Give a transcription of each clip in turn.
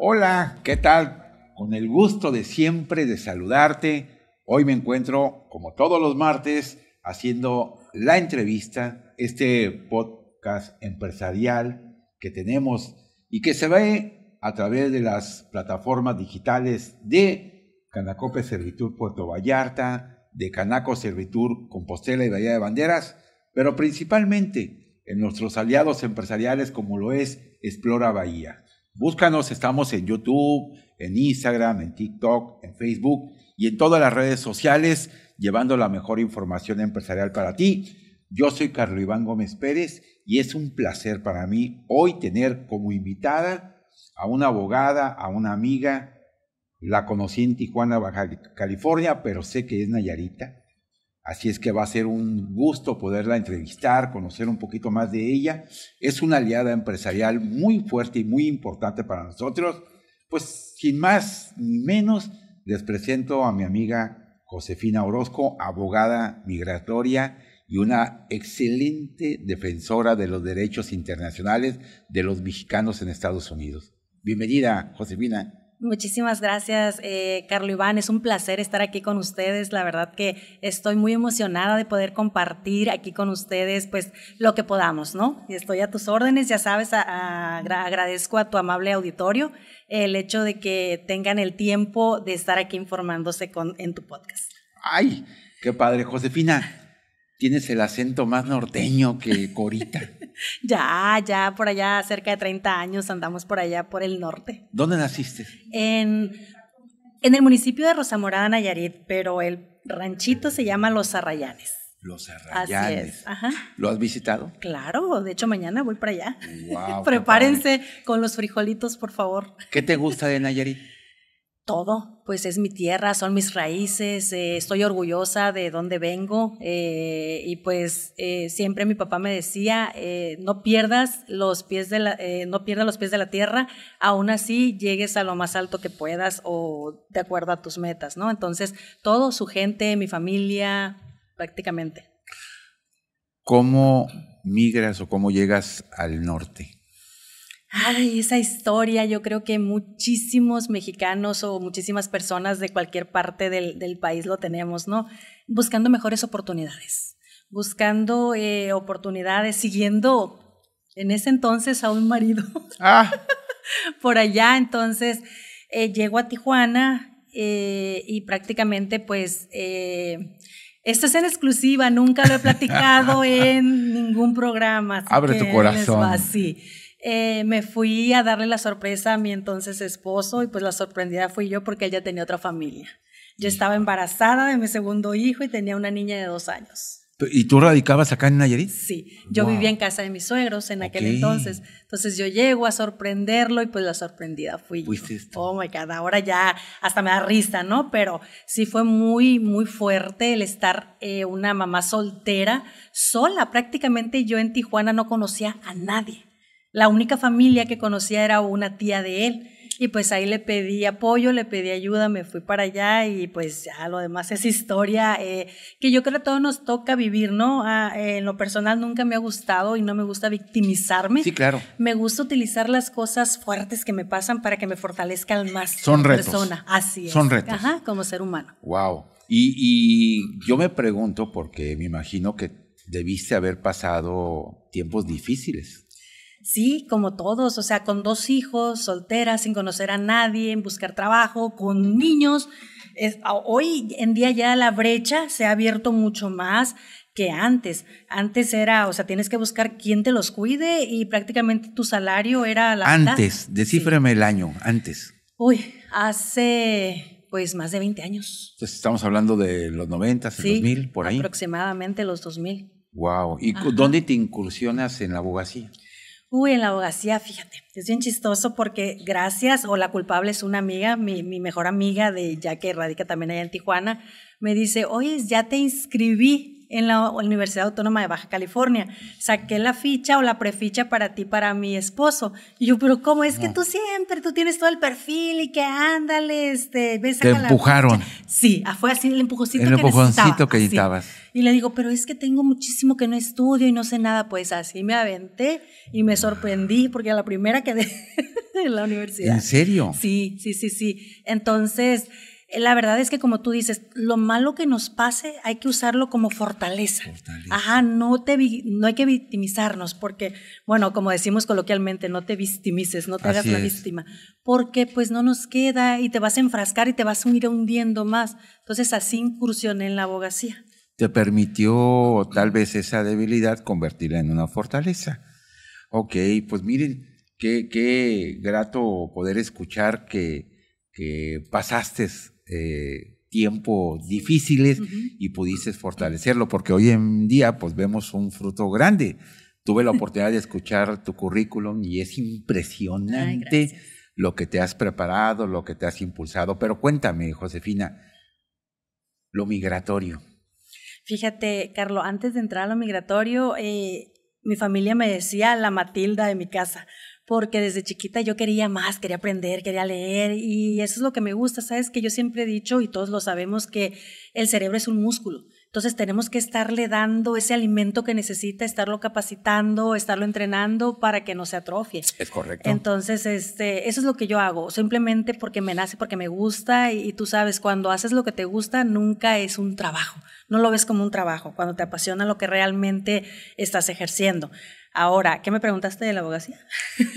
Hola, ¿qué tal? Con el gusto de siempre de saludarte. Hoy me encuentro, como todos los martes, haciendo la entrevista, este podcast empresarial que tenemos y que se ve a través de las plataformas digitales de Canacope Servitur Puerto Vallarta, de Canaco Servitur Compostela y Bahía de Banderas, pero principalmente en nuestros aliados empresariales como lo es Explora Bahía. Búscanos, estamos en YouTube, en Instagram, en TikTok, en Facebook y en todas las redes sociales, llevando la mejor información empresarial para ti. Yo soy Carlos Iván Gómez Pérez y es un placer para mí hoy tener como invitada a una abogada, a una amiga. La conocí en Tijuana, Baja California, pero sé que es Nayarita. Así es que va a ser un gusto poderla entrevistar, conocer un poquito más de ella. Es una aliada empresarial muy fuerte y muy importante para nosotros. Pues sin más ni menos, les presento a mi amiga Josefina Orozco, abogada migratoria y una excelente defensora de los derechos internacionales de los mexicanos en Estados Unidos. Bienvenida, Josefina. Muchísimas gracias, eh, Carlos Iván. Es un placer estar aquí con ustedes. La verdad que estoy muy emocionada de poder compartir aquí con ustedes, pues, lo que podamos, ¿no? Estoy a tus órdenes, ya sabes, agradezco a tu amable auditorio el hecho de que tengan el tiempo de estar aquí informándose con, en tu podcast. ¡Ay! ¡Qué padre, Josefina! Tienes el acento más norteño que Corita. ya, ya, por allá, cerca de 30 años, andamos por allá, por el norte. ¿Dónde naciste? En, en el municipio de Rosamorada, Nayarit, pero el ranchito se llama Los Arrayanes. Los Arrayanes. Así Ajá. ¿Lo has visitado? Claro, de hecho mañana voy para allá. Prepárense con los frijolitos, por favor. ¿Qué te gusta de Nayarit? Todo, pues es mi tierra, son mis raíces, eh, estoy orgullosa de dónde vengo eh, y pues eh, siempre mi papá me decía, no pierdas los pies de la, no pierdas los pies de la tierra, aún así llegues a lo más alto que puedas o de acuerdo a tus metas, ¿no? Entonces, todo, su gente, mi familia, prácticamente. ¿Cómo migras o cómo llegas al norte? Ay, esa historia, yo creo que muchísimos mexicanos o muchísimas personas de cualquier parte del, país lo tenemos, ¿no? Buscando mejores oportunidades, buscando eh, oportunidades, siguiendo en ese entonces a un marido. Ah. Por allá, entonces, eh, llego a Tijuana eh, y prácticamente pues... Esto es en exclusiva, nunca lo he platicado en ningún programa. Abre tu corazón. así. Eh, me fui a darle la sorpresa a mi entonces esposo y pues la sorprendida fui yo porque él ya tenía otra familia. Yo estaba embarazada de mi segundo hijo y tenía una niña de dos años. ¿Y tú radicabas acá en Nayarit? Sí, yo vivía en casa de mis suegros en aquel entonces. Entonces yo llego a sorprenderlo y pues la sorprendida fui yo. Oh my God, ahora ya hasta me da risa, ¿no? Pero sí fue muy, muy fuerte el estar eh, una mamá soltera, sola. Prácticamente yo en Tijuana no conocía a nadie. La única familia que conocía era una tía de él. Y pues ahí le pedí apoyo, le pedí ayuda, me fui para allá y pues ya lo demás es historia eh, que yo creo que a todos nos toca vivir, ¿no? Ah, en lo personal nunca me ha gustado y no me gusta victimizarme. Sí, claro. Me gusta utilizar las cosas fuertes que me pasan para que me fortalezcan más Son como retos. persona. Así es. Son retos. Ajá, como ser humano. Wow. Y, y yo me pregunto, porque me imagino que debiste haber pasado tiempos difíciles. Sí, como todos, o sea, con dos hijos, solteras, sin conocer a nadie, en buscar trabajo, con niños. Es, hoy en día ya la brecha se ha abierto mucho más que antes. Antes era, o sea, tienes que buscar quién te los cuide y prácticamente tu salario era la Antes, descífreme el año, antes. Uy, hace pues más de 20 años. Entonces estamos hablando de los 90, sí, 2000, por ahí. Aproximadamente los 2000. Wow. ¿Y dónde te incursionas en la abogacía? Uy, en la abogacía, fíjate, es bien chistoso porque gracias, o la culpable es una amiga, mi, mi mejor amiga, de ya que radica también allá en Tijuana, me dice, oye, ya te inscribí en la Universidad Autónoma de Baja California. Saqué la ficha o la preficha para ti, para mi esposo. Y yo, pero ¿cómo es que tú siempre, tú tienes todo el perfil y que ándale, este, ves Te empujaron. Sí, ah, fue así el empujoncito el empujoncito que necesitabas. Y le digo, pero es que tengo muchísimo que no estudio y no sé nada. Pues así me aventé y me sorprendí porque a la primera quedé. en la universidad. ¿En serio? Sí, sí, sí, sí. Entonces, la verdad es que como tú dices, lo malo que nos pase hay que usarlo como fortaleza. Ajá, no, te, no hay que victimizarnos porque, bueno, como decimos coloquialmente, no te victimices, no te hagas la víctima, porque pues no nos queda y te vas a enfrascar y te vas a ir hundiendo más. Entonces así incursioné en la abogacía. Te permitió tal vez esa debilidad convertirla en una fortaleza. Ok, pues miren, qué, qué grato poder escuchar que, que pasaste eh, tiempos difíciles y pudiste fortalecerlo, porque hoy en día pues vemos un fruto grande. Tuve la oportunidad de escuchar tu currículum y es impresionante lo que te has preparado, lo que te has impulsado. Pero cuéntame, Josefina, lo migratorio. Fíjate, Carlos, antes de entrar a lo migratorio, eh, mi familia me decía la Matilda de mi casa, porque desde chiquita yo quería más, quería aprender, quería leer y eso es lo que me gusta, sabes que yo siempre he dicho y todos lo sabemos que el cerebro es un músculo. Entonces tenemos que estarle dando ese alimento que necesita, estarlo capacitando, estarlo entrenando para que no se atrofie. Es correcto. Entonces, este, eso es lo que yo hago, simplemente porque me nace, porque me gusta y, y tú sabes, cuando haces lo que te gusta nunca es un trabajo, no lo ves como un trabajo, cuando te apasiona lo que realmente estás ejerciendo. Ahora, ¿qué me preguntaste de la abogacía?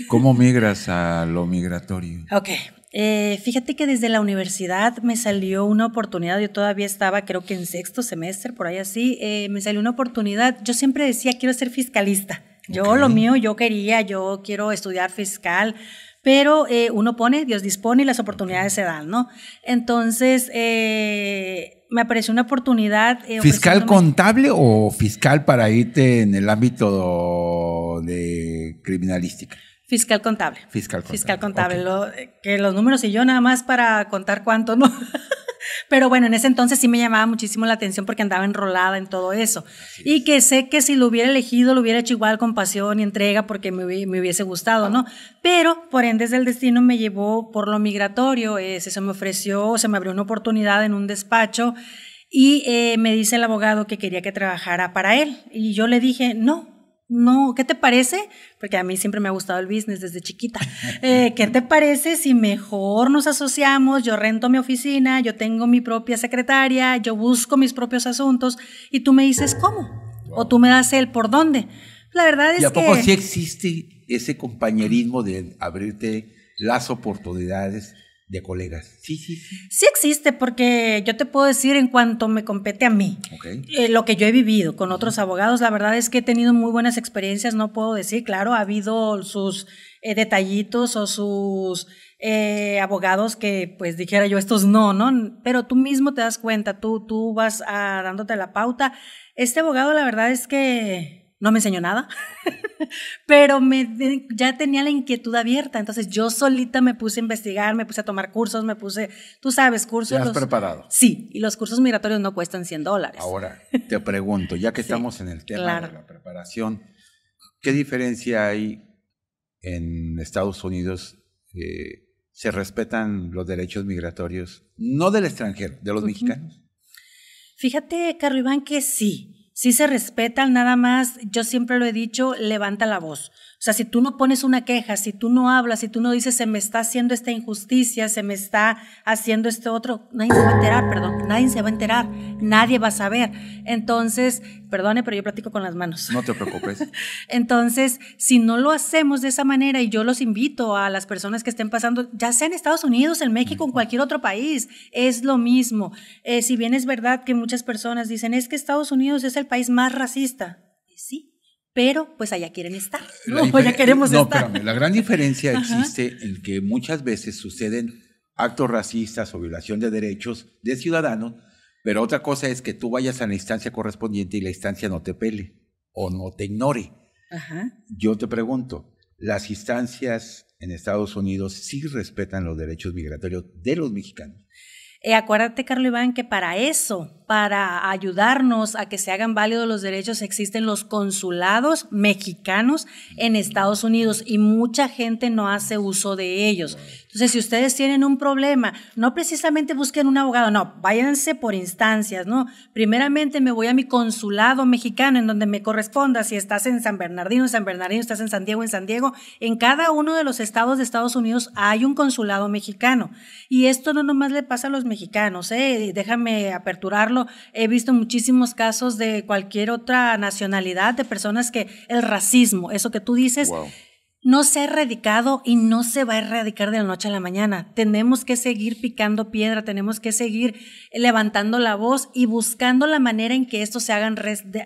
¿Cómo migras a lo migratorio? Ok. Eh, fíjate que desde la universidad me salió una oportunidad, yo todavía estaba creo que en sexto semestre, por ahí así, eh, me salió una oportunidad, yo siempre decía quiero ser fiscalista, yo lo mío, yo quería, yo quiero estudiar fiscal, pero eh, uno pone, Dios dispone y las oportunidades se dan, ¿no? Entonces, me apareció una oportunidad. Eh, ¿Fiscal contable o fiscal para irte en el ámbito de criminalística? Fiscal contable. Fiscal contable. Fiscal contable. que los números y yo nada más para contar cuánto, ¿no? Pero bueno, en ese entonces sí me llamaba muchísimo la atención porque andaba enrolada en todo eso. Y que sé que si lo hubiera elegido, lo hubiera hecho igual con pasión y entrega porque me, hubiese gustado, ¿no? Pero por ende del destino me llevó por lo migratorio. Eh, se me ofreció, se me abrió una oportunidad en un despacho y eh, me dice el abogado que quería que trabajara para él. Y yo le dije, no, no, ¿qué te parece? Porque a mí siempre me ha gustado el business desde chiquita. Eh, ¿Qué te parece si mejor nos asociamos? Yo rento mi oficina, yo tengo mi propia secretaria, yo busco mis propios asuntos y tú me dices cómo. O tú me das el por dónde. La verdad es que... ¿Y a poco sí existe ese compañerismo de abrirte las oportunidades de colegas. Sí, sí, sí. Sí existe, porque yo te puedo decir en cuanto me compete a mí, eh, lo que yo he vivido con otros abogados, la verdad es que he tenido muy buenas experiencias, no puedo decir, claro, ha habido sus eh, detallitos o sus eh, abogados que pues dijera yo estos no, ¿no? Pero tú mismo te das cuenta, tú, tú vas a, dándote la pauta. Este abogado la verdad es que no me enseñó nada, pero me, ya tenía la inquietud abierta, entonces yo solita me puse a investigar, me puse a tomar cursos, me puse, tú sabes, cursos. ¿Te has preparado? Sí, y los cursos migratorios no cuestan 100 dólares. Ahora, te pregunto, ya que estamos en el tema de la preparación, ¿qué diferencia hay en Estados Unidos? Eh, ¿Se respetan los derechos migratorios, no del extranjero, de los mexicanos? Fíjate, Carlos Iván, que sí si se respetan, nada más, yo siempre lo he dicho, levanta la voz. O sea, si tú no pones una queja, si tú no hablas, si tú no dices, se me está haciendo esta injusticia, se me está haciendo este otro, nadie se va a enterar, perdón, nadie se va a enterar, nadie va a saber. Entonces, perdone, pero yo platico con las manos. No te preocupes. Entonces, si no lo hacemos de esa manera, y yo los invito a las personas que estén pasando, ya sea en Estados Unidos, en México, en cualquier otro país, es lo mismo. Eh, si bien es verdad que muchas personas dicen, es que Estados Unidos es el país más racista. Sí, pero pues allá quieren estar, ¿no? allá queremos no, estar. Espérame, la gran diferencia existe en que muchas veces suceden actos racistas o violación de derechos de ciudadanos, pero otra cosa es que tú vayas a la instancia correspondiente y la instancia no te pele o no te ignore. Ajá. Yo te pregunto, ¿las instancias en Estados Unidos sí respetan los derechos migratorios de los mexicanos? Eh, acuérdate, Carlos Iván, que para eso, para ayudarnos a que se hagan válidos los derechos, existen los consulados mexicanos en Estados Unidos y mucha gente no hace uso de ellos. Entonces, si ustedes tienen un problema, no precisamente busquen un abogado, no, váyanse por instancias, ¿no? Primeramente me voy a mi consulado mexicano en donde me corresponda, si estás en San Bernardino, en San Bernardino, estás en San Diego, en San Diego, en cada uno de los estados de Estados Unidos hay un consulado mexicano. Y esto no nomás le pasa a los mexicanos, ¿eh? déjame aperturarlo, he visto muchísimos casos de cualquier otra nacionalidad, de personas que el racismo, eso que tú dices, no se ha erradicado y no se va a erradicar de la noche a la mañana. Tenemos que seguir picando piedra, tenemos que seguir levantando la voz y buscando la manera en que esto se hagan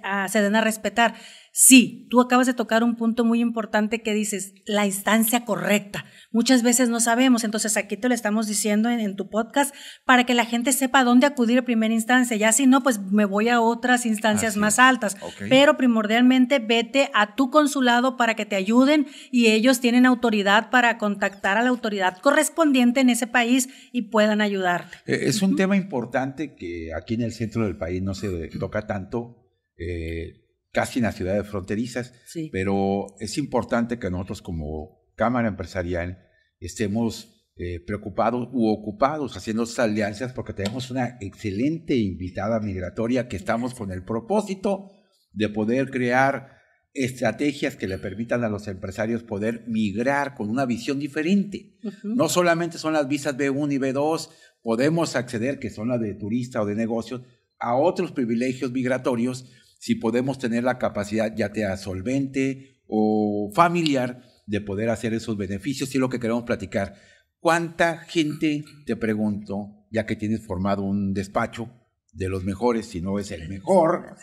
ah, se den a respetar. Sí, tú acabas de tocar un punto muy importante que dices, la instancia correcta. Muchas veces no sabemos, entonces aquí te lo estamos diciendo en, tu podcast para que la gente sepa dónde acudir a primera instancia. Ya si no, pues me voy a otras instancias más altas. Pero primordialmente vete a tu consulado para que te ayuden y ellos tienen autoridad para contactar a la autoridad correspondiente en ese país y puedan ayudarte. Eh, es un tema importante que aquí en el centro del país no se toca tanto. Eh, casi en las ciudades fronterizas, pero es importante que nosotros como Cámara Empresarial estemos eh, preocupados u ocupados haciendo estas alianzas porque tenemos una excelente invitada migratoria que estamos con el propósito de poder crear estrategias que le permitan a los empresarios poder migrar con una visión diferente. No solamente son las visas B1 y B2, podemos acceder, que son las de turista o de negocios, a otros privilegios migratorios si podemos tener la capacidad, ya sea solvente o familiar, de poder hacer esos beneficios. Y lo que queremos platicar, ¿cuánta gente, te pregunto, ya que tienes formado un despacho de los mejores, si no es el mejor,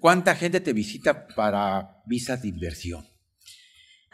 cuánta gente te visita para visas de inversión?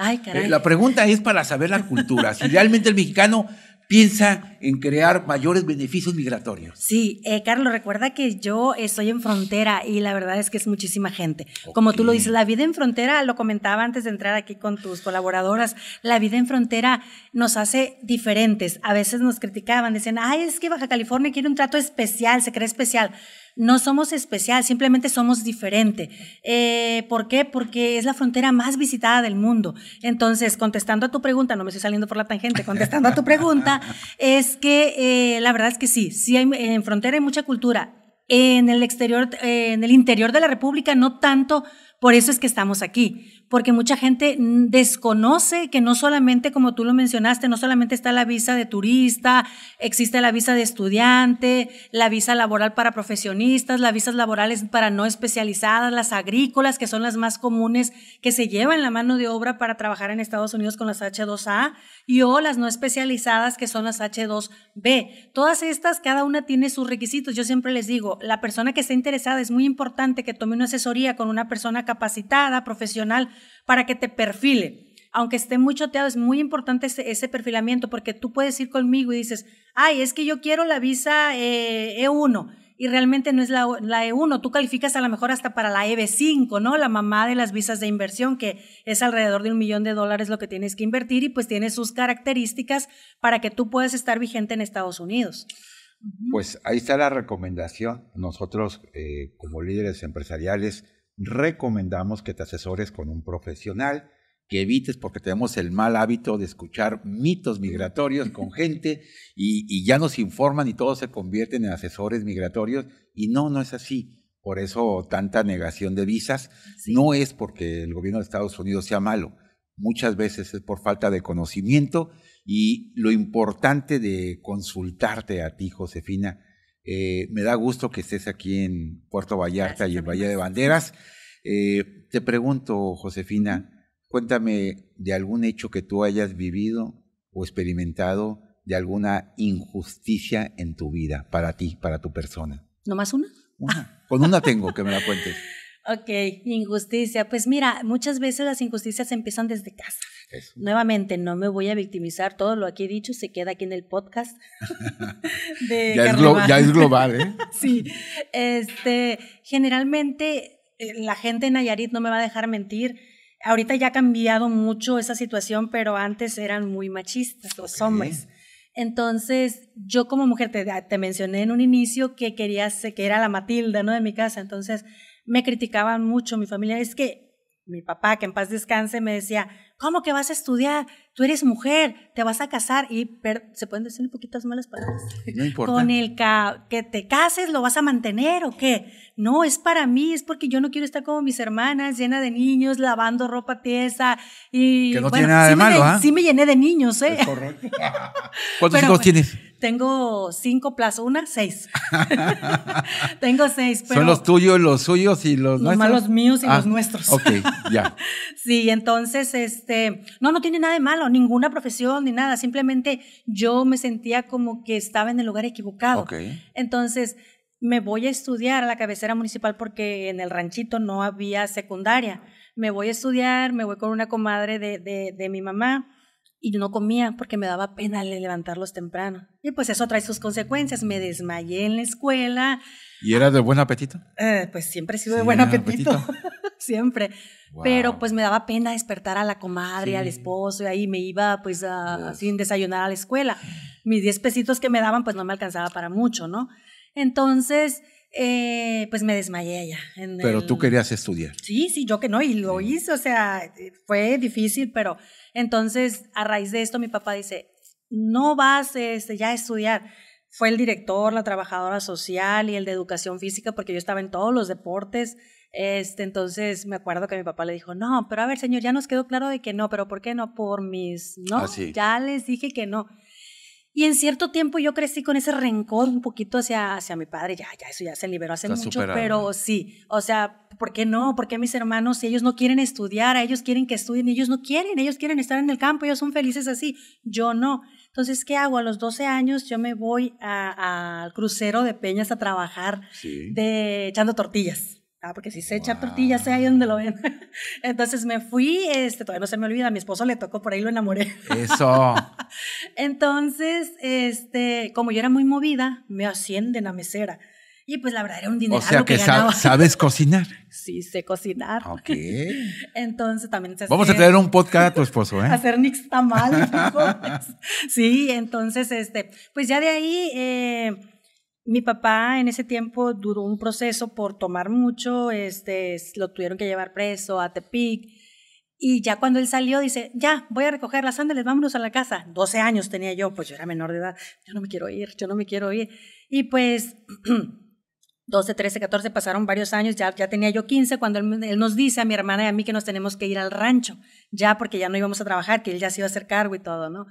Ay, caray. Eh, la pregunta es para saber la cultura. Si realmente el mexicano piensa en crear mayores beneficios migratorios. Sí, eh, Carlos, recuerda que yo estoy en frontera y la verdad es que es muchísima gente. Como tú lo dices, la vida en frontera, lo comentaba antes de entrar aquí con tus colaboradoras, la vida en frontera nos hace diferentes. A veces nos criticaban, decían, ay, es que Baja California quiere un trato especial, se cree especial. No somos especial, simplemente somos diferente. Eh, ¿Por qué? Porque es la frontera más visitada del mundo. Entonces, contestando a tu pregunta, no me estoy saliendo por la tangente, contestando a tu pregunta, es que eh, la verdad es que sí, sí hay, en frontera hay mucha cultura. En el exterior, eh, en el interior de la República, no tanto, por eso es que estamos aquí porque mucha gente desconoce que no solamente, como tú lo mencionaste, no solamente está la visa de turista, existe la visa de estudiante, la visa laboral para profesionistas, las visas laborales para no especializadas, las agrícolas, que son las más comunes que se llevan la mano de obra para trabajar en Estados Unidos con las H2A, y o las no especializadas, que son las H2B. Todas estas, cada una tiene sus requisitos. Yo siempre les digo, la persona que esté interesada es muy importante que tome una asesoría con una persona capacitada, profesional, para que te perfile. Aunque esté muy choteado, es muy importante ese, perfilamiento porque tú puedes ir conmigo y dices, ay, es que yo quiero la visa E1 eh, e y realmente no es la, E1, tú calificas a lo mejor hasta para la EB5, ¿no? La mamá de las visas de inversión, que es alrededor de un millón de dólares lo que tienes que invertir y pues tiene sus características para que tú puedas estar vigente en Estados Unidos. Pues ahí está la recomendación. Nosotros, eh, como líderes empresariales, recomendamos que te asesores con un profesional, que evites porque tenemos el mal hábito de escuchar mitos migratorios con gente y, ya nos informan y todos se convierten en asesores migratorios. Y no, no es así. Por eso tanta negación de visas. No es porque el gobierno de Estados Unidos sea malo, muchas veces es por falta de conocimiento y lo importante de consultarte a ti, Josefina, eh, me da gusto que estés aquí en Puerto Vallarta y en Valle de Banderas. Eh, te pregunto, Josefina, cuéntame de algún hecho que tú hayas vivido o experimentado de alguna injusticia en tu vida, para ti, para tu persona. ¿No más una? Con una tengo, que me la cuentes. Ok, injusticia. Pues mira, muchas veces las injusticias empiezan desde casa. Nuevamente, no me voy a victimizar, todo lo que he dicho se queda aquí en el podcast. ya, es global, ¿eh? sí, este, generalmente eh, la gente en Nayarit no me va a dejar mentir. Ahorita ya ha cambiado mucho esa situación, pero antes eran muy machistas los hombres. Entonces, yo como mujer, te, te, mencioné en un inicio que quería que era la Matilda, ¿no? De mi casa. Entonces, me criticaban mucho mi familia. Es que mi papá, que en paz descanse, me decía, ¿cómo que vas a estudiar? Tú eres mujer, te vas a casar y se pueden decir un poquitas malas palabras. No importa. Con el que te cases, ¿lo vas a mantener o qué? No, es para mí, es porque yo no quiero estar como mis hermanas, llena de niños, lavando ropa tiesa y... Que no tiene nada de malo, ¿ah? Sí me llené de niños, ¿eh? correcto. ¿Cuántos hijos tienes? Tengo cinco plus una, seis. Tengo seis. Son los tuyos, los suyos y los, los nuestros. Los míos y los ah, nuestros. Ok, ya. sí, entonces, este, no, no tiene nada de malo, ninguna profesión ni nada. Simplemente yo me sentía como que estaba en el lugar equivocado. Ok. Entonces, me voy a estudiar a la cabecera municipal porque en el ranchito no había secundaria. Me voy a estudiar, me voy con una comadre de, de, de mi mamá y no comía porque me daba pena levantarlos temprano. Y pues eso trae sus consecuencias. Me desmayé en la escuela. ¿Y era de buen apetito? Eh, pues siempre he sido de buen apetito. siempre. Pero pues me daba pena despertar a la comadre, al esposo, y ahí me iba pues a, sin desayunar a la escuela. Mis 10 pesitos que me daban pues no me alcanzaba para mucho, ¿no? Entonces, eh, pues me desmayé allá. pero tú querías estudiar. Sí, sí, yo que no, y lo hice, o sea, fue difícil, pero entonces a raíz de esto mi papá dice, no vas este, ya a estudiar. Fue el director, la trabajadora social y el de educación física, porque yo estaba en todos los deportes. Este, entonces me acuerdo que mi papá le dijo, no, pero a ver, señor, ya nos quedó claro de que no, pero ¿por qué no? Por mis, no, ah, ya les dije que no. Y en cierto tiempo yo crecí con ese rencor un poquito hacia, hacia mi padre, ya, ya, eso ya se liberó hace mucho, pero sí, o sea, ¿por qué no? ¿Por qué mis hermanos, si ellos no quieren estudiar, ellos quieren que estudien, ellos no quieren, ellos quieren estar en el campo, ellos son felices así, yo no. Entonces, ¿qué hago? A los 12 años yo me voy al crucero de Peñas a trabajar de echando tortillas. Ah, porque si se echa tortillas, sé ahí donde lo ven. Entonces me fui, este, todavía no se me olvida, a mi esposo le tocó, por ahí lo enamoré. Eso. Entonces, este, como yo era muy movida, me ascienden a mesera. Y pues la verdad era un dinero. O sea que, sabes cocinar. sí, sé cocinar. Ok. Entonces también se Vamos a traer un podcast a tu esposo, ¿eh? Hacer nix tamal. sí, entonces, este, pues ya de ahí, eh, mi papá en ese tiempo duró un proceso por tomar mucho, este, lo tuvieron que llevar preso a Tepic. Y ya cuando él salió, dice, ya, voy a recoger las sandales, vámonos a la casa. 12 años tenía yo, pues yo era menor de edad. Yo no me quiero ir, yo no me quiero ir. Y pues 12, 13, 14 pasaron varios años, ya, ya tenía yo 15 cuando él, él, nos dice a mi hermana y a mí que nos tenemos que ir al rancho, ya porque ya no íbamos a trabajar, que él ya se iba a hacer cargo y todo, ¿no?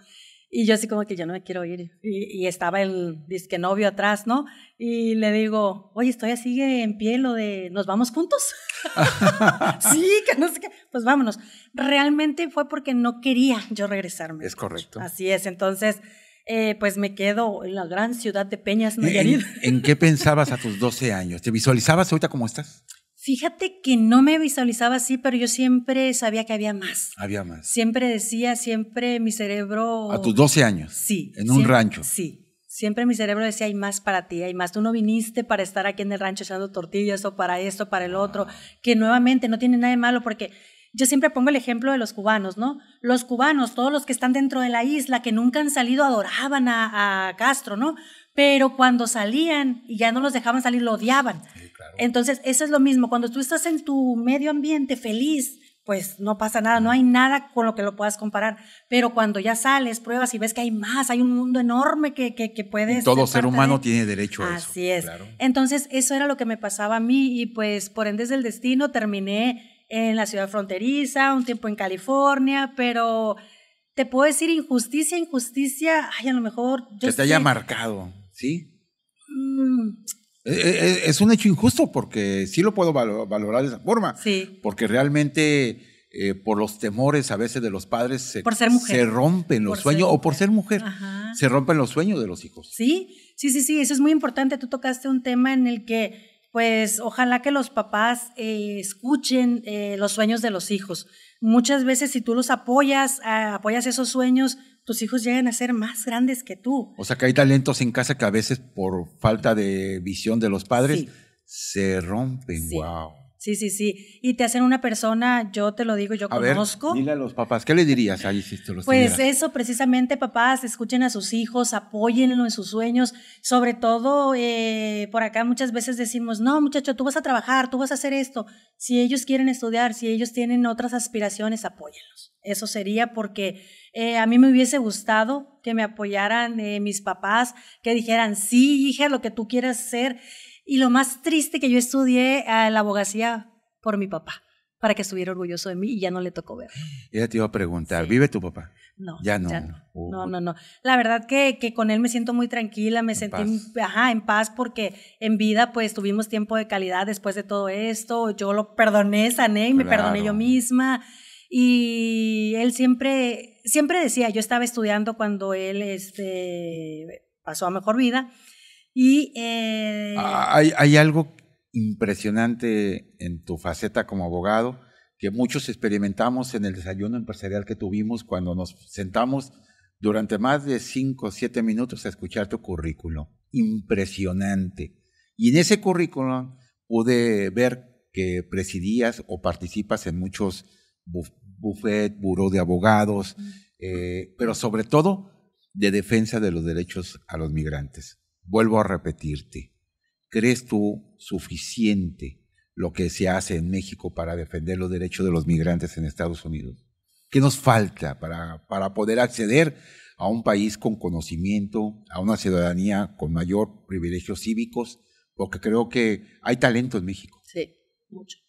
Y yo así como que yo no me quiero ir. Y, estaba el disque novio atrás, ¿no? Y le digo, oye, estoy así en pie lo de, ¿nos vamos juntos? sí, que no sé qué. Pues vámonos. Realmente fue porque no quería yo regresarme. Es correcto. Así es. Entonces, eh, pues me quedo en la gran ciudad de Peñas, Nayarit. ¿En, ¿En qué pensabas a tus 12 años? ¿Te visualizabas ahorita como estás? Fíjate que no me visualizaba así, pero yo siempre sabía que había más. Había más. Siempre decía, siempre mi cerebro... A tus 12 años. Sí. En un rancho. Sí. Siempre mi cerebro decía, hay más para ti, hay más. Tú no viniste para estar aquí en el rancho echando tortillas o para esto, para el otro, que nuevamente no tiene nada de malo porque yo siempre pongo el ejemplo de los cubanos, ¿no? Los cubanos, todos los que están dentro de la isla, que nunca han salido, adoraban a, a Castro, ¿no? Pero cuando salían y ya no los dejaban salir, lo odiaban. Entonces, eso es lo mismo. Cuando tú estás en tu medio ambiente feliz, pues no pasa nada, no hay nada con lo que lo puedas comparar. Pero cuando ya sales, pruebas y ves que hay más, hay un mundo enorme que, que, que puedes... todo ser humano tiene derecho a eso. Así es. Entonces, eso era lo que me pasaba a mí y pues por ende del destino terminé en la ciudad fronteriza, un tiempo en California, pero te puedo decir injusticia, injusticia, ay, a lo mejor... que te haya marcado, ¿sí? Mm, eh, eh, eh, es un hecho injusto porque sí lo puedo valorar de esa forma. Sí. Porque realmente por los temores a veces de los padres se, por ser mujer. se rompen los sueños, o por ser mujer, se rompen los sueños de los hijos. Sí, sí, sí, sí, eso es muy importante. Tú tocaste un tema en el que, pues, ojalá que los papás escuchen los sueños de los hijos. Muchas veces si tú los apoyas, apoyas esos sueños, tus hijos llegan a ser más grandes que tú. O sea que hay talentos en casa que a veces por falta de visión de los padres se rompen. Wow. Sí, sí, sí. Y te hacen una persona, yo te lo digo, yo conozco. dile a los papás, ¿qué le dirías ahí si te los Pues eso, precisamente, papás, escuchen a sus hijos, apóyenlo en sus sueños. Sobre todo, eh, por acá muchas veces decimos, no, muchacho, tú vas a trabajar, tú vas a hacer esto. Si ellos quieren estudiar, si ellos tienen otras aspiraciones, apóyenlos. Eso sería porque eh, a mí me hubiese gustado que me apoyaran eh, mis papás, que dijeran, sí, hija, lo que tú quieras hacer y lo más triste que yo estudié a la abogacía por mi papá, para que estuviera orgulloso de mí y ya no le tocó ver. Ella te iba a preguntar, ¿vive tu papá? No, ya no. no. no. no, La verdad que, que, con él me siento muy tranquila, me sentí Ajá, en paz porque en vida pues tuvimos tiempo de calidad después de todo esto. Yo lo perdoné, sané y me perdoné yo misma. Y él siempre, siempre decía, yo estaba estudiando cuando él este, pasó a mejor vida y, eh, ah, hay, hay algo impresionante en tu faceta como abogado que muchos experimentamos en el desayuno empresarial que tuvimos cuando nos sentamos durante más de cinco o siete minutos a escuchar tu currículum. Impresionante. Y en ese currículum pude ver que presidías o participas en muchos buffet, buró de abogados, eh, pero sobre todo de defensa de los derechos a los migrantes. Vuelvo a repetirte, ¿crees tú suficiente lo que se hace en México para defender los derechos de los migrantes en Estados Unidos? ¿Qué nos falta para, para poder acceder a un país con conocimiento, a una ciudadanía con mayor privilegios cívicos? Porque creo que hay talento en México. Sí, mucho.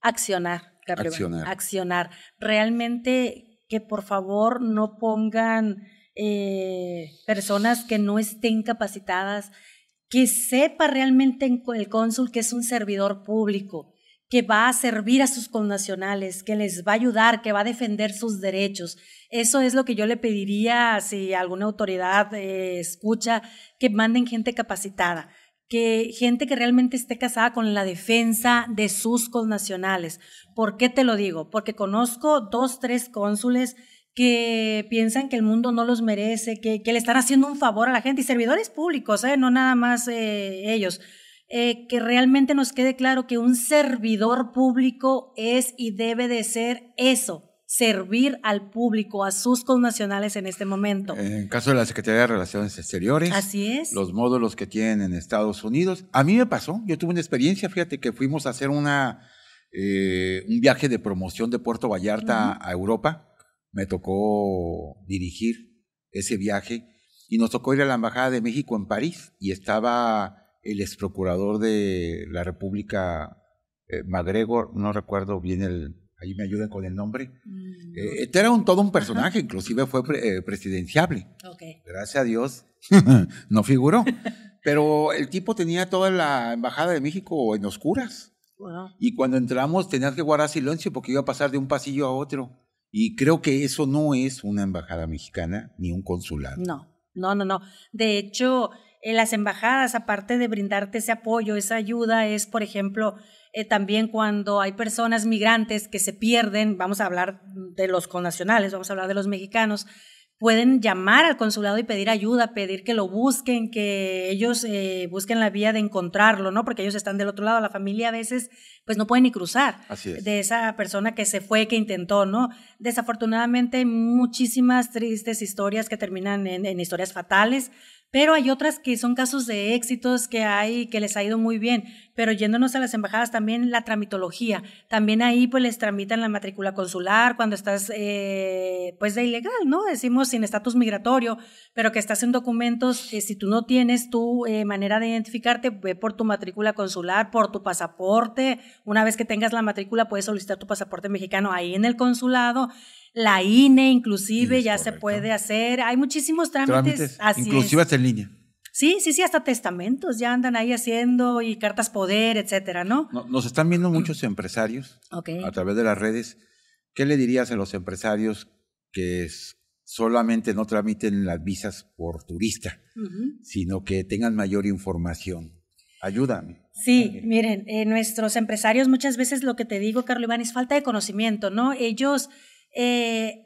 Accionar, Accionar. Accionar. Realmente que por favor no pongan eh, personas que no estén capacitadas, que sepa realmente el cónsul que es un servidor público, que va a servir a sus connacionales, que les va a ayudar, que va a defender sus derechos. Eso es lo que yo le pediría si alguna autoridad eh, escucha, que manden gente capacitada, que gente que realmente esté casada con la defensa de sus connacionales. ¿Por qué te lo digo? Porque conozco dos, tres cónsules que piensan que el mundo no los merece, que, le están haciendo un favor a la gente y servidores públicos, ¿eh? no nada más eh, ellos. Eh, que realmente nos quede claro que un servidor público es y debe de ser eso, servir al público, a sus connacionales en este momento. En caso de la Secretaría de Relaciones Exteriores. Así es. Los módulos que tienen en Estados Unidos. A mí me pasó, yo tuve una experiencia, fíjate que fuimos a hacer una, un viaje de promoción de Puerto Vallarta a Europa me tocó dirigir ese viaje y nos tocó ir a la Embajada de México en París y estaba el ex procurador de la República, eh, MacGregor, no recuerdo bien el, ahí me ayuden con el nombre. Mm, eh, este era un, todo un personaje, inclusive fue eh, presidenciable. Gracias a Dios no figuró. Pero el tipo tenía toda la Embajada de México en oscuras. Y cuando entramos tenías que guardar silencio porque iba a pasar de un pasillo a otro. Y creo que eso no es una embajada mexicana ni un consulado. No, no, no, no. De hecho, en las embajadas, aparte de brindarte ese apoyo, esa ayuda, es, por ejemplo, eh, también cuando hay personas migrantes que se pierden, vamos a hablar de los connacionales, vamos a hablar de los mexicanos, pueden llamar al consulado y pedir ayuda, pedir que lo busquen, que ellos eh, busquen la vía de encontrarlo, ¿no? Porque ellos están del otro lado, la familia a veces pues no puede ni cruzar de esa persona que se fue, que intentó, ¿no? Desafortunadamente muchísimas tristes historias que terminan en historias fatales, pero hay otras que son casos de éxitos que hay, que les ha ido muy bien. Pero yéndonos a las embajadas, también la tramitología. También ahí pues les tramitan la matrícula consular cuando estás eh, pues de ilegal, ¿no? Decimos sin estatus migratorio, pero que estás en documentos, que si tú no tienes tu eh, manera de identificarte, ve por tu matrícula consular, por tu pasaporte. Una vez que tengas la matrícula, puedes solicitar tu pasaporte mexicano ahí en el consulado la INE inclusive ya se puede hacer. Hay muchísimos trámites. inclusive hasta en línea. Sí, sí, sí, hasta testamentos ya andan ahí haciendo y cartas poder, etcétera, ¿no? Nos están viendo muchos empresarios a través de las redes. ¿Qué le dirías a los empresarios que solamente no tramiten las visas por turista, sino que tengan mayor información? Ayúdame. Sí, miren, eh, nuestros empresarios muchas veces lo que te digo, Carlos Iván, es falta de conocimiento, ¿no? Ellos eh,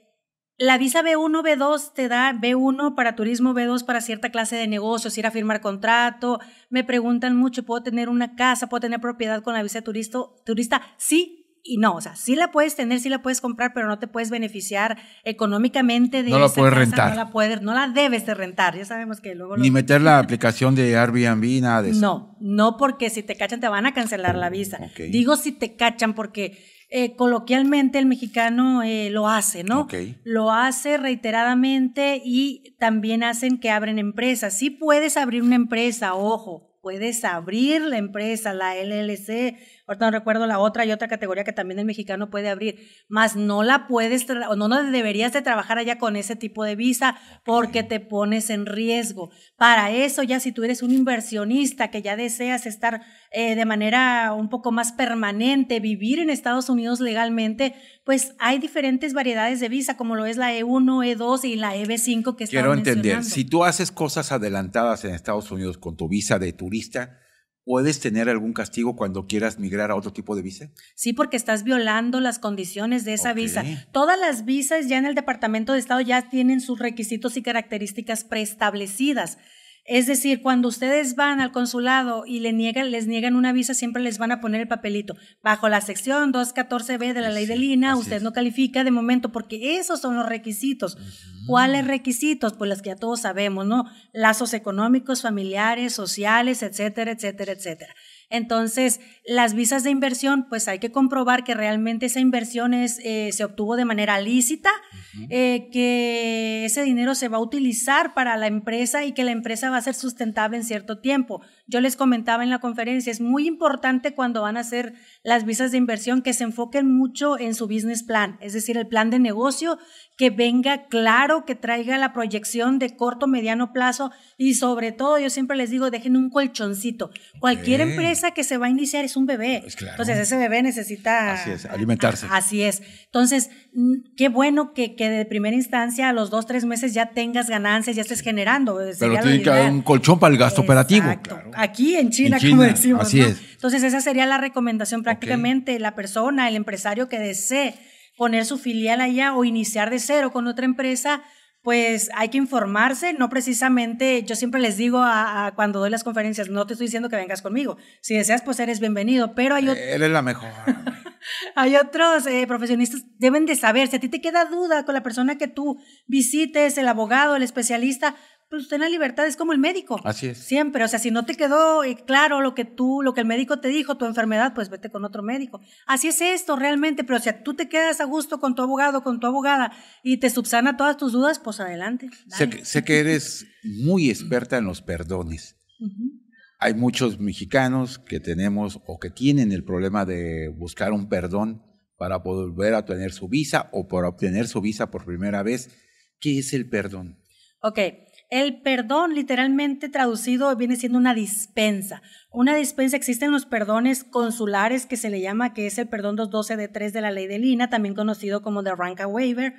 la visa B1, B2 te da B1 para turismo, B2 para cierta clase de negocios, ir a firmar contrato. Me preguntan mucho, ¿puedo tener una casa, puedo tener propiedad con la visa turista? turista? Sí y no, o sea, sí la puedes tener, sí la puedes comprar, pero no te puedes beneficiar económicamente de No la puedes rentar. No la, puedes, no la debes de rentar, ya sabemos que luego... Ni meter la aplicación de Airbnb, nada de eso. No, no porque si te cachan te van a cancelar la visa. Digo si te cachan porque eh, coloquialmente el mexicano eh, lo hace, ¿no? Lo hace reiteradamente y también hacen que abren empresas. Sí puedes abrir una empresa, ojo, puedes abrir la empresa, la LLC, ahorita no recuerdo la otra y otra categoría que también el mexicano puede abrir, más no la puedes, o no, no deberías de trabajar allá con ese tipo de visa porque te pones en riesgo. Para eso ya si tú eres un inversionista que ya deseas estar eh, de manera un poco más permanente, vivir en Estados Unidos legalmente, pues hay diferentes variedades de visa, como lo es la E1, E2 y la EB5 que Quiero entender, si tú haces cosas adelantadas en Estados Unidos con tu visa de turista, ¿Puedes tener algún castigo cuando quieras migrar a otro tipo de visa? Sí, porque estás violando las condiciones de esa visa. Todas las visas ya en el Departamento de Estado ya tienen sus requisitos y características preestablecidas. Es decir, cuando ustedes van al consulado y le niegan, les niegan una visa, siempre les van a poner el papelito. Bajo la sección 214B de la ley de Lina, usted no califica de momento porque esos son los requisitos. ¿Cuáles requisitos? Pues los que ya todos sabemos, ¿no? Lazos económicos, familiares, sociales, etcétera, etcétera, etcétera. Entonces, las visas de inversión, pues hay que comprobar que realmente esa inversión es, eh, se obtuvo de manera lícita, eh, que ese dinero se va a utilizar para la empresa y que la empresa va a ser sustentable en cierto tiempo. Yo les comentaba en la conferencia, es muy importante cuando van a hacer las visas de inversión que se enfoquen mucho en su business plan, es decir, el plan de negocio que venga claro, que traiga la proyección de corto, mediano plazo y sobre todo, yo siempre les digo, dejen un colchoncito. Cualquier empresa que se va a iniciar es un bebé. Pues Entonces ese bebé necesita... Así es, alimentarse. Así es. Entonces, qué bueno que, que de primera instancia a los dos, tres meses ya tengas ganancias, ya estés generando. Pero tiene que haber un colchón para el gasto operativo. Aquí en China, como decimos. Así es. Entonces esa sería la recomendación prácticamente, la persona, el empresario que desee poner su filial allá o iniciar de cero con otra empresa, pues hay que informarse, no precisamente, yo siempre les digo a, cuando doy las conferencias, no te estoy diciendo que vengas conmigo, si deseas, pues eres bienvenido, pero hay otros... Eres la mejor. hay otros eh, profesionistas, deben de saber, si a ti te queda duda con la persona que tú visites, el abogado, el especialista, pues usted en la libertad es como el médico. Así es. Siempre, o sea, si no te quedó eh, claro lo que tú, lo que el médico te dijo, tu enfermedad, pues vete con otro médico. Así es esto realmente, pero si tú te quedas a gusto con tu abogado, con tu abogada y te subsana todas tus dudas, pues adelante. Sé que, eres muy experta en los perdones. Hay muchos mexicanos que tenemos o que tienen el problema de buscar un perdón para volver a tener su visa o por obtener su visa por primera vez. ¿Qué es el perdón? Ok, el perdón, literalmente traducido, viene siendo una dispensa. Una dispensa, existen los perdones consulares que se le llama, que es el perdón 212 de 3 de la ley de Lina, también conocido como the Ranka Waiver.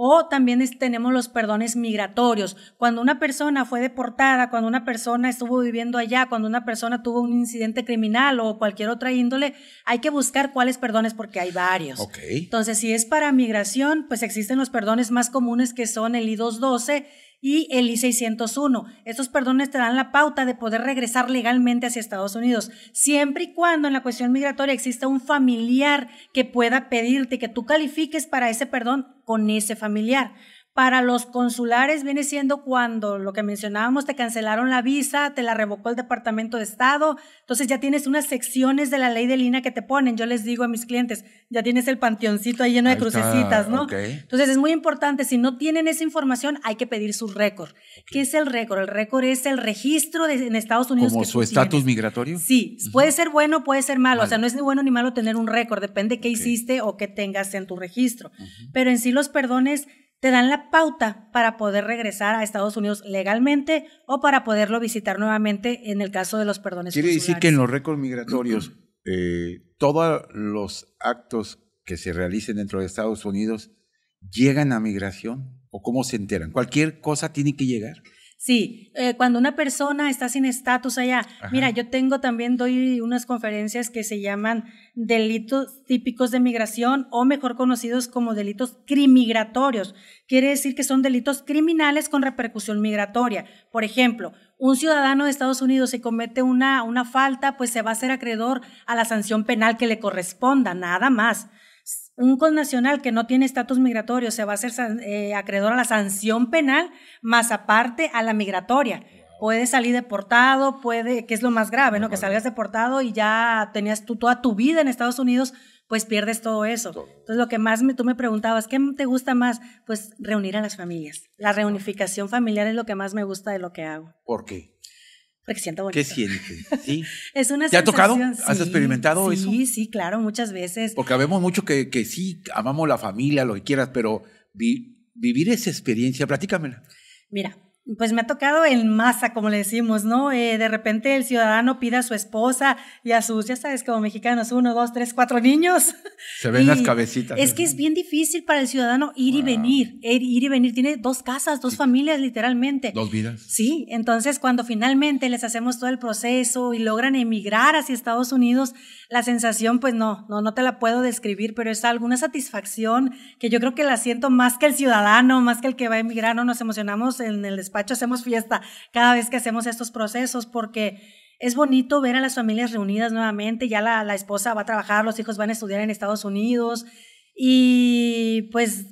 O también tenemos los perdones migratorios. Cuando una persona fue deportada, cuando una persona estuvo viviendo allá, cuando una persona tuvo un incidente criminal o cualquier otra índole, hay que buscar cuáles perdones porque hay varios. Entonces, si es para migración, pues existen los perdones más comunes que son el I-212 y el I-601. Estos perdones te dan la pauta de poder regresar legalmente hacia Estados Unidos, siempre y cuando en la cuestión migratoria exista un familiar que pueda pedirte que tú califiques para ese perdón con ese familiar. Para los consulares viene siendo cuando lo que mencionábamos, te cancelaron la visa, te la revocó el Departamento de Estado, entonces ya tienes unas secciones de la ley de línea que te ponen. Yo les digo a mis clientes, ya tienes el panteoncito ahí lleno de crucecitas, ¿no? Entonces es muy importante, si no tienen esa información, hay que pedir su récord. ¿Qué es el récord? El récord es el registro de, en Estados Unidos. ¿Como su estatus migratorio? Sí, puede ser bueno, puede ser malo, o sea, no es ni bueno ni malo tener un récord, depende qué hiciste o qué tengas en tu registro. Pero en sí los perdones te dan la pauta para poder regresar a Estados Unidos legalmente o para poderlo visitar nuevamente en el caso de los perdones. Quiere decir que en los récords migratorios eh, todos los actos que se realicen dentro de Estados Unidos llegan a migración o cómo se enteran. Cualquier cosa tiene que llegar. Sí, eh, cuando una persona está sin estatus allá, mira, yo tengo también, doy unas conferencias que se llaman delitos típicos de migración o mejor conocidos como delitos crimigratorios. Quiere decir que son delitos criminales con repercusión migratoria. Por ejemplo, un ciudadano de Estados Unidos se comete una, una falta, pues se va a ser acreedor a la sanción penal que le corresponda, nada más un connacional que no tiene estatus migratorio se va a hacer eh, acreedor a la sanción penal, más aparte a la migratoria. Puede salir deportado, puede, que es lo más grave, ¿no? Que salgas deportado y ya tenías tú toda tu vida en Estados Unidos, pues pierdes todo eso. Entonces, lo que más me, tú me preguntabas, ¿qué te gusta más? Pues reunir a las familias. La reunificación familiar es lo que más me gusta de lo que hago. ¿Por qué? Porque siento bonito. ¿Qué sientes? ¿Sí? es una ¿Te ha tocado? ¿Has experimentado eso? Sí, sí, claro, muchas veces. Porque vemos mucho que, que sí, amamos la familia, lo que quieras, pero vivir esa experiencia, platícamela. Mira, pues me ha tocado en masa, como le decimos, ¿no? Eh, de repente el ciudadano pide a su esposa y a sus, ya sabes, como mexicanos, uno, dos, tres, cuatro niños. Se ven las cabecitas. Es que es bien difícil para el ciudadano ir y venir, ir, y venir. Tiene dos casas, dos familias, literalmente. Dos vidas. Sí, entonces cuando finalmente les hacemos todo el proceso y logran emigrar hacia Estados Unidos, la sensación, pues no, no, no te la puedo describir, pero es alguna satisfacción que yo creo que la siento más que el ciudadano, más que el que va a emigrar, no nos emocionamos en el despacho hacemos fiesta cada vez que hacemos estos procesos porque es bonito ver a las familias reunidas nuevamente, ya la, esposa va a trabajar, los hijos van a estudiar en Estados Unidos y pues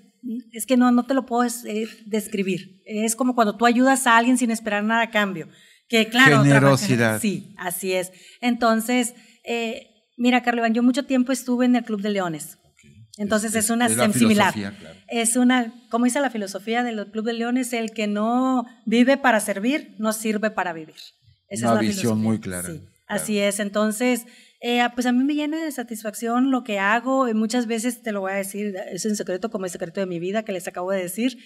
es que no, no te lo puedo eh, describir. Es como cuando tú ayudas a alguien sin esperar nada a cambio. Que claro, generosidad. sí, así es. Entonces, eh, mira, Carlos yo mucho tiempo estuve en el Club de Leones. Entonces es, una similar. Es una, como dice la filosofía del Club de Leones, el que no vive para servir, no sirve para vivir. Esa una es la visión muy clara. Así es. Entonces, eh, pues a mí me llena de satisfacción lo que hago. Y muchas veces te lo voy a decir, es un secreto como el secreto de mi vida que les acabo de decir.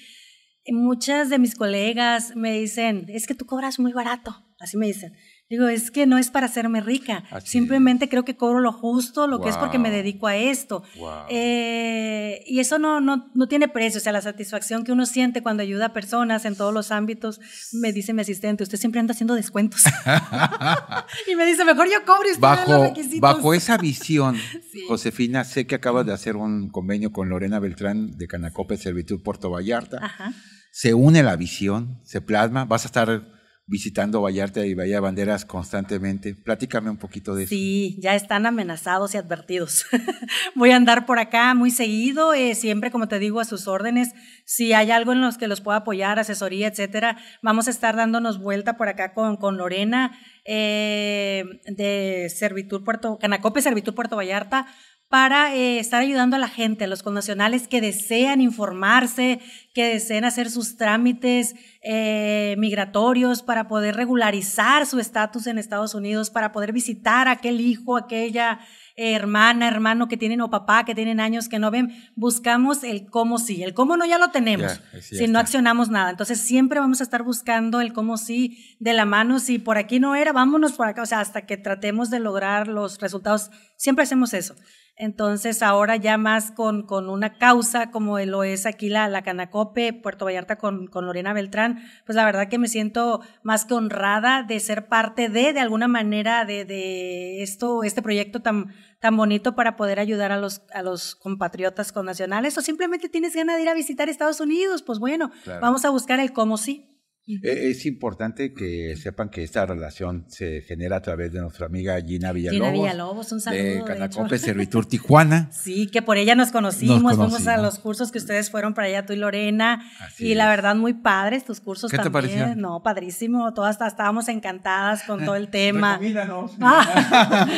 Y muchas de mis colegas me dicen, es que tú cobras muy barato. Así me dicen. Digo, es que no es para hacerme rica. Simplemente creo que cobro lo justo, lo que es porque me dedico a esto. Eh, y eso no, no, no, tiene precio. O sea, la satisfacción que uno siente cuando ayuda a personas en todos los ámbitos, me dice mi asistente, usted siempre anda haciendo descuentos. y me dice, mejor yo cobro y usted bajo, los requisitos. Bajo esa visión, Josefina, sé que acabas de hacer un convenio con Lorena Beltrán de Canacope Servitud Puerto Vallarta. Se une la visión, se plasma. Vas a estar visitando Vallarta y Bahía Banderas constantemente. Platícame un poquito de eso. Sí, ya están amenazados y advertidos. Voy a andar por acá muy seguido, eh, siempre, como te digo, a sus órdenes. Si hay algo en los que los pueda apoyar, asesoría, etcétera, vamos a estar dándonos vuelta por acá con, con Lorena eh, de Servitur Puerto, Canacope Servitur Puerto Vallarta para eh, estar ayudando a la gente, a los connacionales que desean informarse, que desean hacer sus trámites eh, migratorios para poder regularizar su estatus en Estados Unidos, para poder visitar a aquel hijo, aquella hermana, hermano que tienen o papá que tienen años que no ven. Buscamos el cómo sí. El cómo no ya lo tenemos, si no accionamos nada. Entonces siempre vamos a estar buscando el cómo sí de la mano. Si por aquí no era, vámonos por acá. O sea, hasta que tratemos de lograr los resultados. Siempre hacemos eso. Entonces ahora ya más con, con una causa como lo es aquí la, la Canacope, Puerto Vallarta con, con, Lorena Beltrán, pues la verdad que me siento más que honrada de ser parte de, de alguna manera, de, de esto, este proyecto tan, tan bonito para poder ayudar a los, a los compatriotas connacionales o simplemente tienes ganas de ir a visitar Estados Unidos, pues bueno, vamos a buscar el cómo sí. Eh, es importante que sepan que esta relación se genera a través de nuestra amiga Gina Villalobos. Gina Villalobos, un saludo. De Canacope Servitur Tijuana. Sí, que por ella nos conocimos, fuimos a los cursos que ustedes fueron para allá, tú y Lorena. y la verdad, muy padres tus cursos ¿Qué también. Te pareció? No, padrísimo. Todas estábamos encantadas con todo el tema.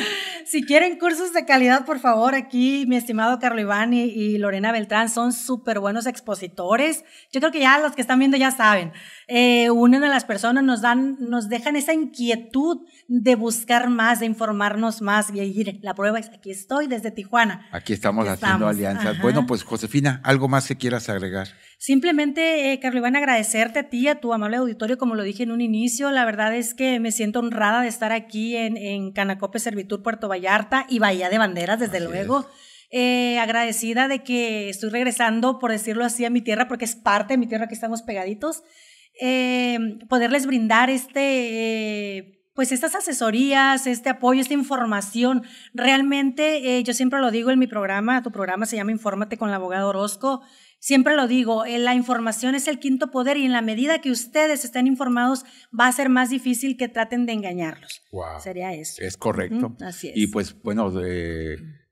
si quieren cursos de calidad, por favor, aquí mi estimado Carlo Iván y, Lorena Beltrán son súper buenos expositores. Yo creo que ya los que están viendo ya saben. Eh, unen a las personas, nos dan, nos dejan esa inquietud de buscar más, de informarnos más. Y ir, la prueba es, aquí estoy desde Tijuana. Aquí estamos, haciendo alianzas. Bueno, pues Josefina, ¿algo más que quieras agregar? Simplemente, eh, Carlos Iván, agradecerte a ti, a tu amable auditorio, como lo dije en un inicio. La verdad es que me siento honrada de estar aquí en, en Canacope Servitur, Puerto Vallarta y Bahía de Banderas, desde luego. Eh, agradecida de que estoy regresando, por decirlo así, a mi tierra, porque es parte de mi tierra que estamos pegaditos. Eh, poderles brindar este... Eh, pues estas asesorías, este apoyo, esta información, realmente eh, yo siempre lo digo en mi programa, tu programa se llama Infórmate con el abogado Orozco, siempre lo digo, la información es el quinto poder y en la medida que ustedes estén informados va a ser más difícil que traten de engañarlos. Sería eso. Es correcto. así es. Y pues bueno,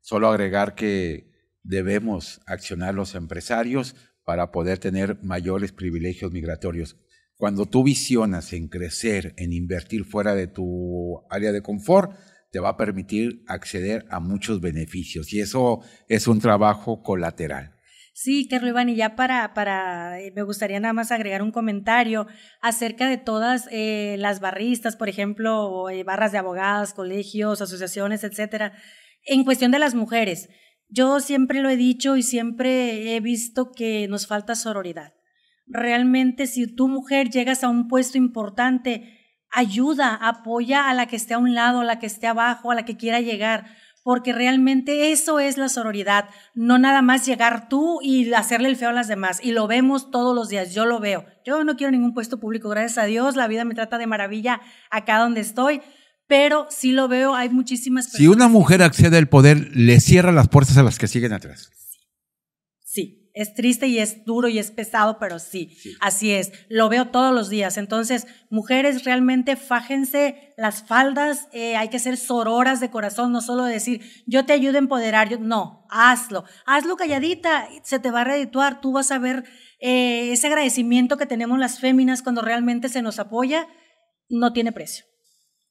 solo agregar que debemos accionar los empresarios para poder tener mayores privilegios migratorios. Cuando tú visionas en crecer, en invertir fuera de tu área de confort, te va a permitir acceder a muchos beneficios y eso es un trabajo colateral. Sí, Carlos Iván, y ya para, para, eh, me gustaría nada más agregar un comentario acerca de todas eh, las barristas, por ejemplo, eh, barras de abogadas, colegios, asociaciones, etcétera, en cuestión de las mujeres. Yo siempre lo he dicho y siempre he visto que nos falta sororidad. Realmente si tú mujer llegas a un puesto importante, ayuda, apoya a la que esté a un lado, a la que esté abajo, a la que quiera llegar, porque realmente eso es la sororidad, no nada más llegar tú y hacerle el feo a las demás. Y lo vemos todos los días, yo lo veo. Yo no quiero ningún puesto público, gracias a Dios, la vida me trata de maravilla acá donde estoy, pero sí lo veo, hay muchísimas personas. Si una mujer accede al poder, le cierra las puertas a las que siguen atrás. Sí, es triste y es duro y es pesado, pero sí, así es. Lo veo todos los días. Entonces, mujeres, realmente fájense las faldas, eh, hay que ser sororas de corazón, no solo decir, yo te ayudo a empoderar, yo, no, hazlo, hazlo calladita, se te va a redituar, tú vas a ver eh, ese agradecimiento que tenemos las féminas cuando realmente se nos apoya, no tiene precio.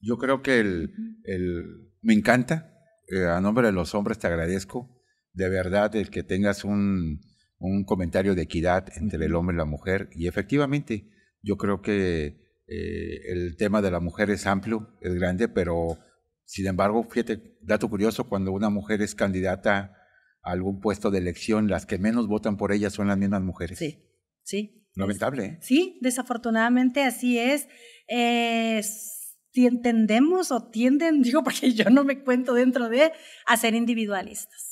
Yo creo que el, me encanta, eh, a nombre de los hombres te agradezco de verdad el que tengas un, un comentario de equidad entre el hombre y la mujer. Y efectivamente, yo creo que eh, el tema de la mujer es amplio, es grande, pero sin embargo, fíjate, dato curioso, cuando una mujer es candidata a algún puesto de elección, las que menos votan por ella son las mismas mujeres. Sí, sí. Lamentable. ¿eh? Sí, desafortunadamente así es. es si entendemos o tienden, digo porque yo no me cuento dentro de, a ser individualistas.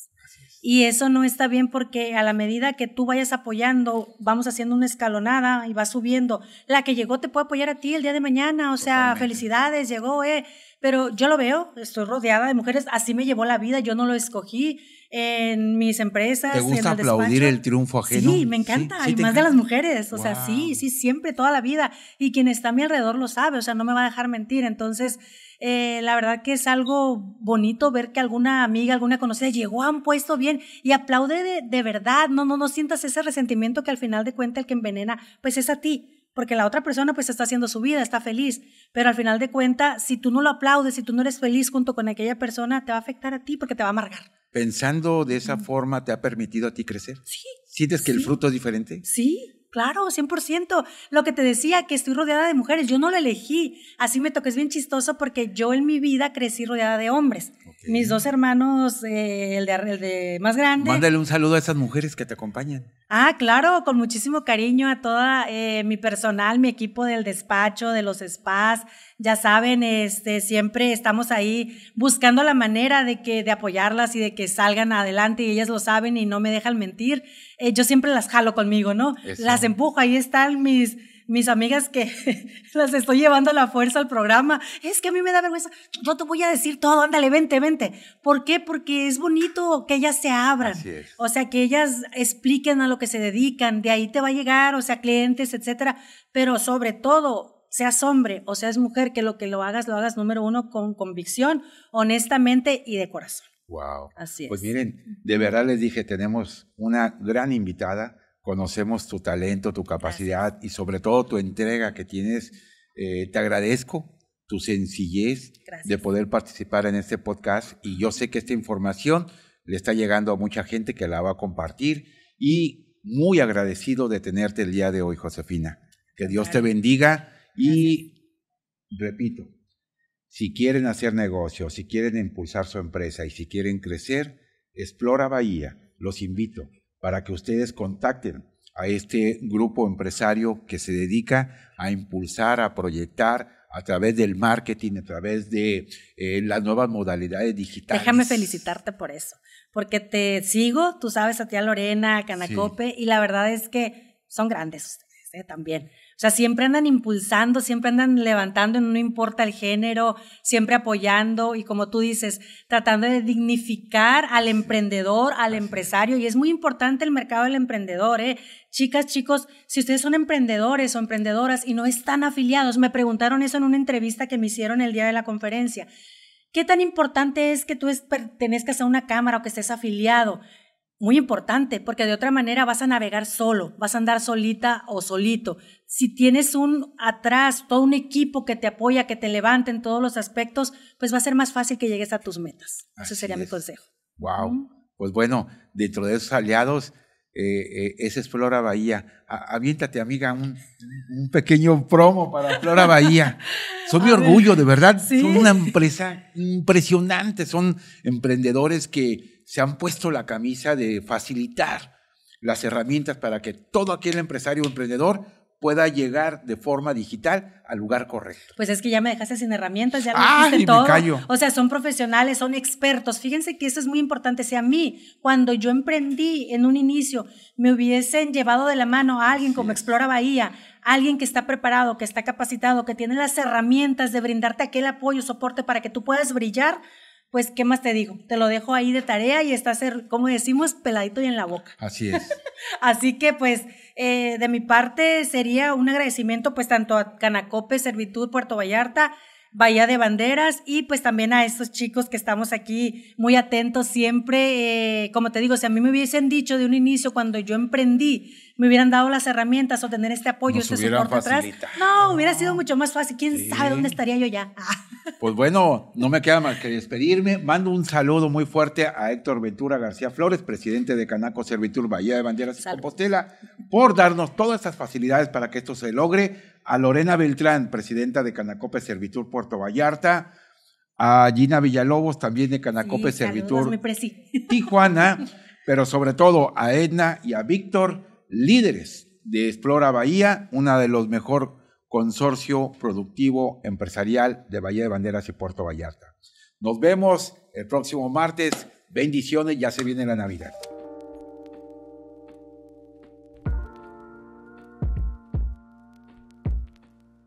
Y eso no está bien porque a la medida que tú vayas apoyando, vamos haciendo una escalonada y va subiendo. La que llegó te puede apoyar a ti el día de mañana, o sea, felicidades, llegó, eh. Pero yo lo veo, estoy rodeada de mujeres, así me llevó la vida, yo no lo escogí en mis empresas. ¿Te gusta aplaudir el triunfo ajeno? Sí, me encanta, y más de las mujeres, o sea, sí, sí, siempre, toda la vida. Y quien está a mi alrededor lo sabe, o sea, no me va a dejar mentir. Entonces, eh, la verdad que es algo bonito ver que alguna amiga, alguna conocida llegó a un puesto bien y aplaude de, de verdad, no, no, no sientas ese resentimiento que al final de cuentas el que envenena, pues es a ti porque la otra persona pues está haciendo su vida, está feliz, pero al final de cuentas, si tú no lo aplaudes, si tú no eres feliz junto con aquella persona, te va a afectar a ti porque te va a amargar. Pensando de esa forma, ¿te ha permitido a ti crecer? Sí. ¿Sientes que el fruto es diferente? Sí, Claro, 100%. Lo que te decía, que estoy rodeada de mujeres, yo no lo elegí. Así me toca, es bien chistoso porque yo en mi vida crecí rodeada de hombres. Mis dos hermanos, eh, el, de, el, de, más grande. Mándale un saludo a esas mujeres que te acompañan. Ah, claro, con muchísimo cariño a toda eh, mi personal, mi equipo del despacho, de los spas. Ya saben, este, siempre estamos ahí buscando la manera de que de apoyarlas y de que salgan adelante y ellas lo saben y no me dejan mentir. Eh, yo siempre las jalo conmigo, ¿no? Las empujo, ahí están mis mis amigas que las estoy llevando a la fuerza al programa, es que a mí me da vergüenza, yo te voy a decir todo, ándale, vente, vente. ¿Por qué? Porque es bonito que ellas se abran, o sea, que ellas expliquen a lo que se dedican, de ahí te va a llegar, o sea, clientes, etcétera, pero sobre todo, seas hombre o seas mujer, que lo que lo hagas, lo hagas número uno con convicción, honestamente y de corazón. Wow. Así es. Pues miren, de verdad les dije, tenemos una gran invitada conocemos tu talento, tu capacidad y sobre todo tu entrega que tienes. Eh, te agradezco tu sencillez de poder participar en este podcast y yo sé que esta información le está llegando a mucha gente que la va a compartir y muy agradecido de tenerte el día de hoy, Josefina. Que Dios te bendiga y repito, si quieren hacer negocio, si quieren impulsar su empresa y si quieren crecer, explora Bahía. Los invito para que ustedes contacten a este grupo empresario que se dedica a impulsar, a proyectar a través del marketing, a través de eh, las nuevas modalidades digitales. Déjame felicitarte por eso, porque te sigo, tú sabes, a tía Lorena, a Canacope, y la verdad es que son grandes ustedes ¿eh? también. O sea, siempre andan impulsando, siempre andan levantando, no importa el género, siempre apoyando y como tú dices, tratando de dignificar al emprendedor, al empresario. Y es muy importante el mercado del emprendedor, ¿eh? Chicas, chicos, si ustedes son emprendedores o emprendedoras y no están afiliados, me preguntaron eso en una entrevista que me hicieron el día de la conferencia. ¿Qué tan importante es que tú pertenezcas a una cámara o que estés afiliado? Muy importante, porque de otra manera vas a navegar solo, vas a andar solita o solito. Si tienes un atrás, todo un equipo que te apoya, que te levante en todos los aspectos, pues va a ser más fácil que llegues a tus metas. Ese sería mi consejo. Wow. Pues bueno, dentro de esos aliados, eh, eh, es Explora Bahía. aviéntate, amiga, un, pequeño promo para Flora Bahía. Son mi orgullo, de verdad. Son una empresa impresionante. Son emprendedores que se han puesto la camisa de facilitar las herramientas para que todo aquel empresario o emprendedor pueda llegar de forma digital al lugar correcto. Pues es que ya me dejaste sin herramientas, ya me dijiste todo. O sea, son profesionales, son expertos. Fíjense que eso es muy importante. Si a mí, cuando yo emprendí en un inicio, me hubiesen llevado de la mano a alguien como Explora Bahía, alguien que está preparado, que está capacitado, que tiene las herramientas de brindarte aquel apoyo, soporte para que tú puedas brillar, pues, ¿qué más te digo? Te lo dejo ahí de tarea y estás, como decimos, peladito y en la boca. Así es. Así que, pues, eh, de mi parte sería un agradecimiento, pues, tanto a Canacope, Servitud, Puerto Vallarta, Bahía de Banderas y pues también a estos chicos que estamos aquí muy atentos siempre. Eh, como te digo, si a mí me hubiesen dicho de un inicio cuando yo emprendí, me hubieran dado las herramientas o tener este apoyo, este soporte atrás, no, hubiera sido mucho más fácil. ¿Quién sabe dónde estaría yo ya? pues bueno, no me queda más que despedirme. Mando un saludo muy fuerte a Héctor Ventura García Flores, presidente de Canaco Servitur Bahía de Banderas y Compostela, por darnos todas estas facilidades para que esto se logre. A Lorena Beltrán, presidenta de Canacope Servitur Puerto Vallarta, a Gina Villalobos, también de Canacope Servitur Tijuana, pero sobre todo a Edna y a Víctor, líderes de Explora Bahía, una de los mejor consorcio productivo empresarial de Bahía de Banderas y Puerto Vallarta. Nos vemos el próximo martes. Bendiciones, ya se viene la Navidad.